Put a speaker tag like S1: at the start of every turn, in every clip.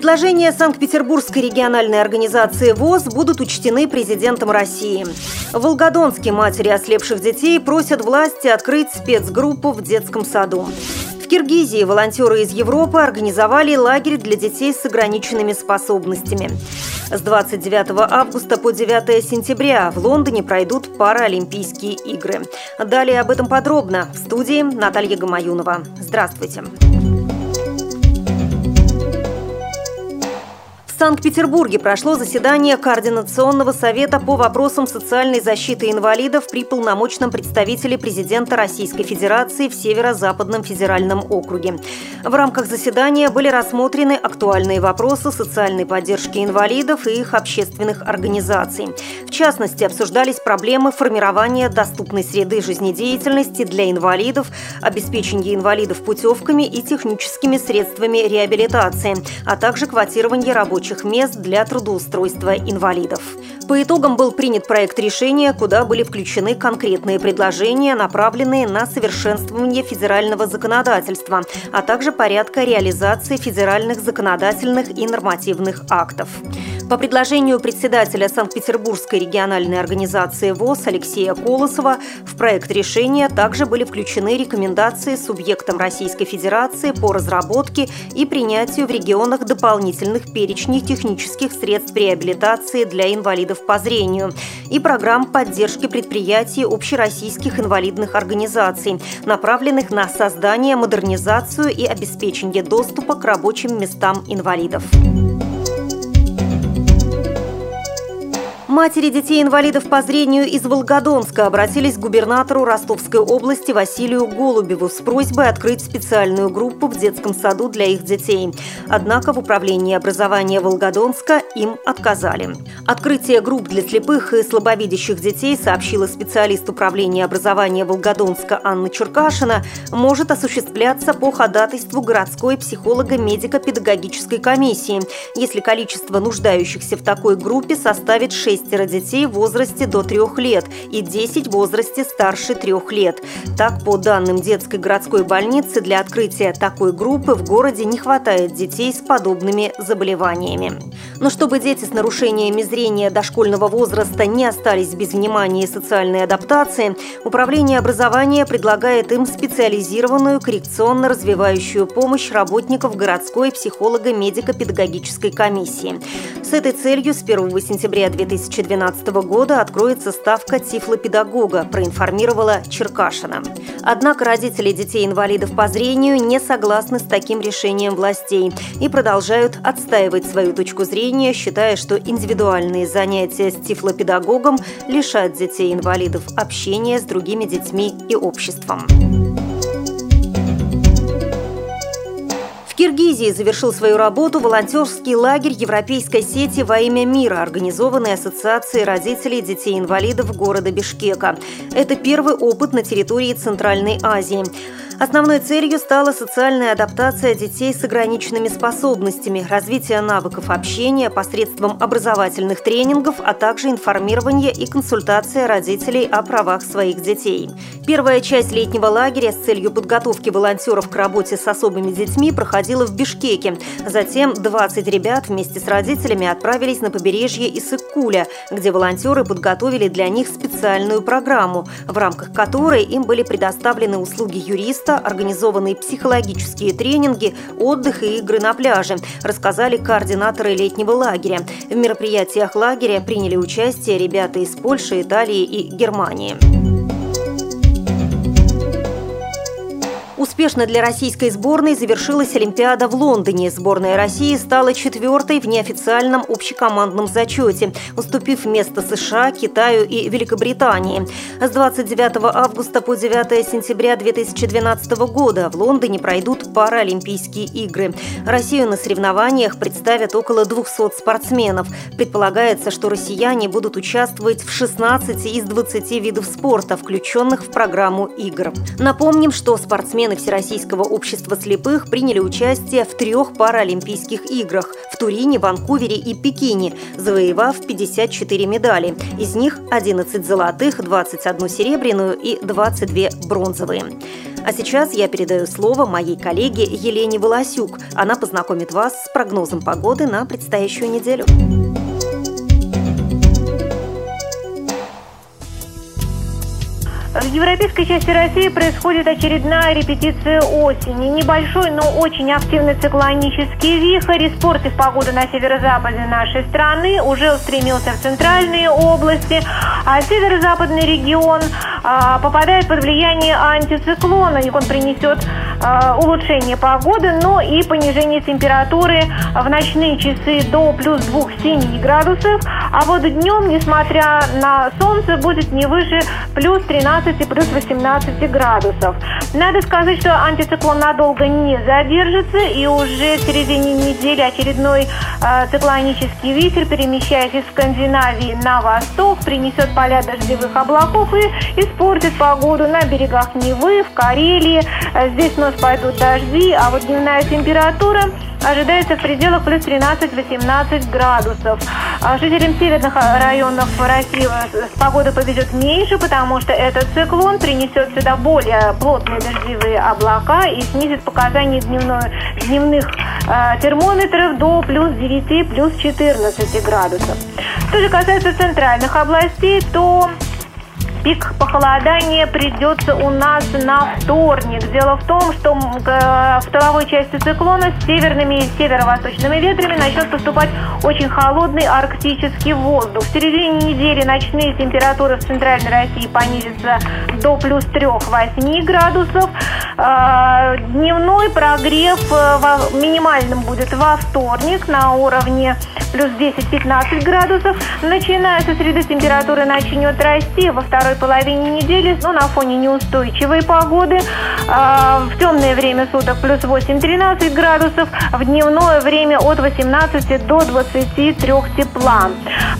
S1: Предложения Санкт-Петербургской региональной организации ВОЗ будут учтены президентом России. В Волгодонске матери ослепших детей просят власти открыть спецгруппу в детском саду. В Киргизии волонтеры из Европы организовали лагерь для детей с ограниченными способностями. С 29 августа по 9 сентября в Лондоне пройдут Паралимпийские игры. Далее об этом подробно в студии Наталья Гамаюнова. Здравствуйте. Здравствуйте. Санкт-Петербурге прошло заседание Координационного совета по вопросам социальной защиты инвалидов при полномочном представителе президента Российской Федерации в Северо-Западном федеральном округе. В рамках заседания были рассмотрены актуальные вопросы социальной поддержки инвалидов и их общественных организаций. В частности, обсуждались проблемы формирования доступной среды жизнедеятельности для инвалидов, обеспечения инвалидов путевками и техническими средствами реабилитации, а также квотирование рабочих рабочих мест для трудоустройства инвалидов. По итогам был принят проект решения, куда были включены конкретные предложения, направленные на совершенствование федерального законодательства, а также порядка реализации федеральных законодательных и нормативных актов. По предложению председателя Санкт-Петербургской региональной организации ВОЗ Алексея Колосова в проект решения также были включены рекомендации субъектам Российской Федерации по разработке и принятию в регионах дополнительных перечней технических средств реабилитации для инвалидов по зрению и программ поддержки предприятий общероссийских инвалидных организаций, направленных на создание, модернизацию и обеспечение доступа к рабочим местам инвалидов. Матери детей-инвалидов по зрению из Волгодонска обратились к губернатору Ростовской области Василию Голубеву с просьбой открыть специальную группу в детском саду для их детей. Однако в управлении образования Волгодонска им отказали. Открытие групп для слепых и слабовидящих детей, сообщила специалист управления образования Волгодонска Анна Черкашина, может осуществляться по ходатайству городской психолого-медико-педагогической комиссии, если количество нуждающихся в такой группе составит 6 шестеро детей в возрасте до трех лет и 10 в возрасте старше трех лет. Так, по данным детской городской больницы, для открытия такой группы в городе не хватает детей с подобными заболеваниями. Но чтобы дети с нарушениями зрения дошкольного возраста не остались без внимания и социальной адаптации, Управление образования предлагает им специализированную коррекционно-развивающую помощь работников городской психолого-медико-педагогической комиссии. С этой целью с 1 сентября 2000 2012 года откроется ставка тифлопедагога, проинформировала Черкашина. Однако родители детей-инвалидов по зрению не согласны с таким решением властей и продолжают отстаивать свою точку зрения, считая, что индивидуальные занятия с тифлопедагогом лишат детей-инвалидов общения с другими детьми и обществом. Киргизии завершил свою работу волонтерский лагерь Европейской сети «Во имя мира», организованный Ассоциацией родителей детей-инвалидов города Бишкека. Это первый опыт на территории Центральной Азии. Основной целью стала социальная адаптация детей с ограниченными способностями, развитие навыков общения посредством образовательных тренингов, а также информирование и консультация родителей о правах своих детей. Первая часть летнего лагеря с целью подготовки волонтеров к работе с особыми детьми проходила в Бишкеке. Затем 20 ребят вместе с родителями отправились на побережье Исыккуля, где волонтеры подготовили для них специальную программу, в рамках которой им были предоставлены услуги юриста, места организованные психологические тренинги, отдых и игры на пляже, рассказали координаторы летнего лагеря. В мероприятиях лагеря приняли участие ребята из Польши, Италии и Германии. Успешно для российской сборной завершилась Олимпиада в Лондоне. Сборная России стала четвертой в неофициальном общекомандном зачете, уступив место США, Китаю и Великобритании. С 29 августа по 9 сентября 2012 года в Лондоне пройдут Паралимпийские игры. Россию на соревнованиях представят около 200 спортсменов. Предполагается, что россияне будут участвовать в 16 из 20 видов спорта, включенных в программу игр. Напомним, что спортсмены члены Всероссийского общества слепых приняли участие в трех Паралимпийских играх – в Турине, Ванкувере и Пекине, завоевав 54 медали. Из них 11 золотых, 21 серебряную и 22 бронзовые. А сейчас я передаю слово моей коллеге Елене Волосюк. Она познакомит вас с прогнозом погоды на предстоящую неделю.
S2: В европейской части России происходит очередная репетиция осени. Небольшой, но очень активный циклонический вихрь, испортив погоду на северо-западе нашей страны, уже устремился в центральные области, а северо-западный регион а, попадает под влияние антициклона, и он принесет а, улучшение погоды, но и понижение температуры в ночные часы до плюс 2-7 градусов, а вот днем, несмотря на солнце, будет не выше плюс 13 15 плюс 18 градусов. Надо сказать, что антициклон надолго не задержится, и уже в середине недели очередной э, циклонический ветер, перемещаясь из Скандинавии на восток, принесет поля дождевых облаков и испортит погоду на берегах Невы, в Карелии. Здесь у нас пойдут дожди, а вот дневная температура ожидается в пределах плюс 13-18 градусов. А жителям северных районов России с погодой повезет меньше, потому что этот циклон принесет сюда более плотные дождевые облака и снизит показания дневной, дневных э, термометров до плюс 9, плюс 14 градусов. Что же касается центральных областей, то Пик похолодания придется у нас на вторник. Дело в том, что в тыловой части циклона с северными и северо-восточными ветрами начнет поступать очень холодный арктический воздух. В середине недели ночные температуры в центральной России понизятся до плюс 3-8 градусов. А, дневной прогрев э, минимальным будет во вторник на уровне плюс 10-15 градусов. Начиная со среды температура начнет расти во второй половине недели, но на фоне неустойчивой погоды. А, в темное время суток плюс 8-13 градусов, в дневное время от 18 до 23 тепла.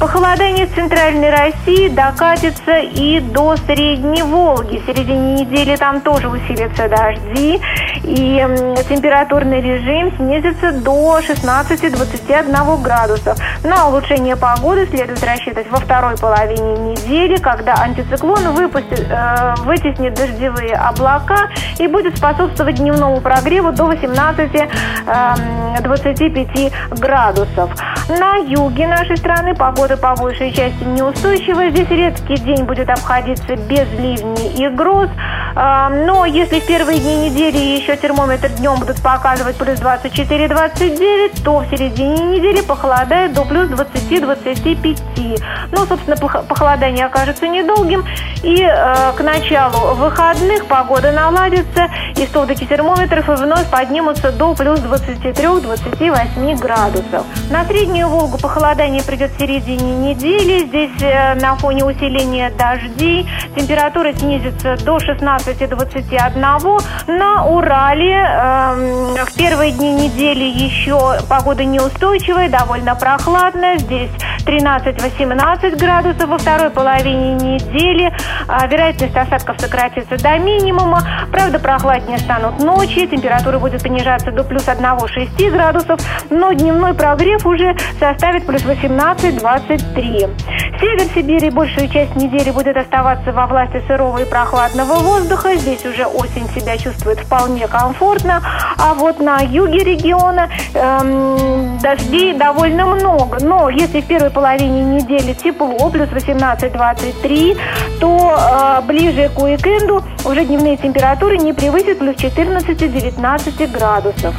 S2: Похолодание в центральной России докатится и до Средней Волги. В середине недели там тоже усилятся дожди, и температурный режим снизится до 16-21 градусов. На улучшение погоды следует рассчитывать во второй половине недели, когда антициклон выпустит, э, вытеснит дождевые облака и будет способствовать дневному прогреву до 18-25 эм, градусов. На юге нашей страны погода по большей части неустойчивая. Здесь редкий день будет обходиться без ливней и гроз. Но если в первые дни недели еще термометр днем будут показывать плюс 24-29, то в середине недели похолодает до плюс 20-25. Ну, собственно, похолодание окажется недолгим. И э, к началу выходных погода наладится, и столбики термометров вновь поднимутся до плюс 23-28 градусов. На Среднюю Волгу похолодание придет в середине недели. Здесь э, на фоне усиления дождей температура снизится до 16-21. На Урале э, в первые дни недели еще погода неустойчивая, довольно прохладная. Здесь 13-18 градусов во второй половине недели. А, вероятность осадков сократится до минимума. Правда, прохладнее станут ночи. Температура будет понижаться до плюс 1-6 градусов. Но дневной прогрев уже составит плюс 18-23. Север Сибири большую часть недели будет оставаться во власти сырого и прохладного воздуха. Здесь уже осень себя чувствует вполне комфортно. А вот на юге региона эм, дождей довольно много. Но если в первой половине недели тепло, плюс 18-23, то э, ближе к уикенду уже дневные температуры не превысят плюс 14-19 градусов.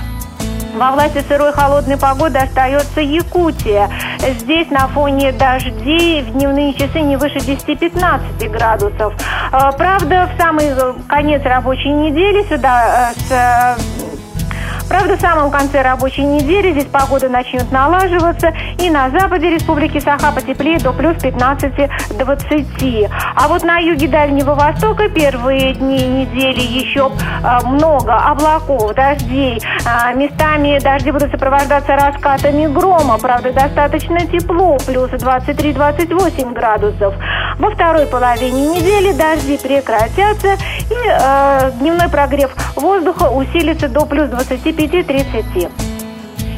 S2: Во власти сырой холодной погоды остается Якутия. Здесь на фоне дождей в дневные часы не выше 10-15 градусов. Э, правда, в самый конец рабочей недели сюда э, с Правда, в самом конце рабочей недели здесь погода начнет налаживаться, и на западе Республики Саха потеплеет до плюс 15-20. А вот на юге Дальнего Востока первые дни недели еще э, много облаков, дождей. Э, местами дожди будут сопровождаться раскатами грома. Правда, достаточно тепло, плюс 23-28 градусов. Во второй половине недели дожди прекратятся, и э, дневной прогрев воздуха усилится до плюс 25-30.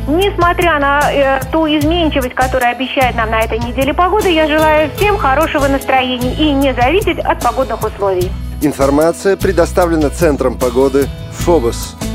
S2: Несмотря на э, ту изменчивость, которая обещает нам на этой неделе погода, я желаю всем хорошего настроения и не зависеть от погодных условий.
S3: Информация предоставлена Центром погоды ФОБОС.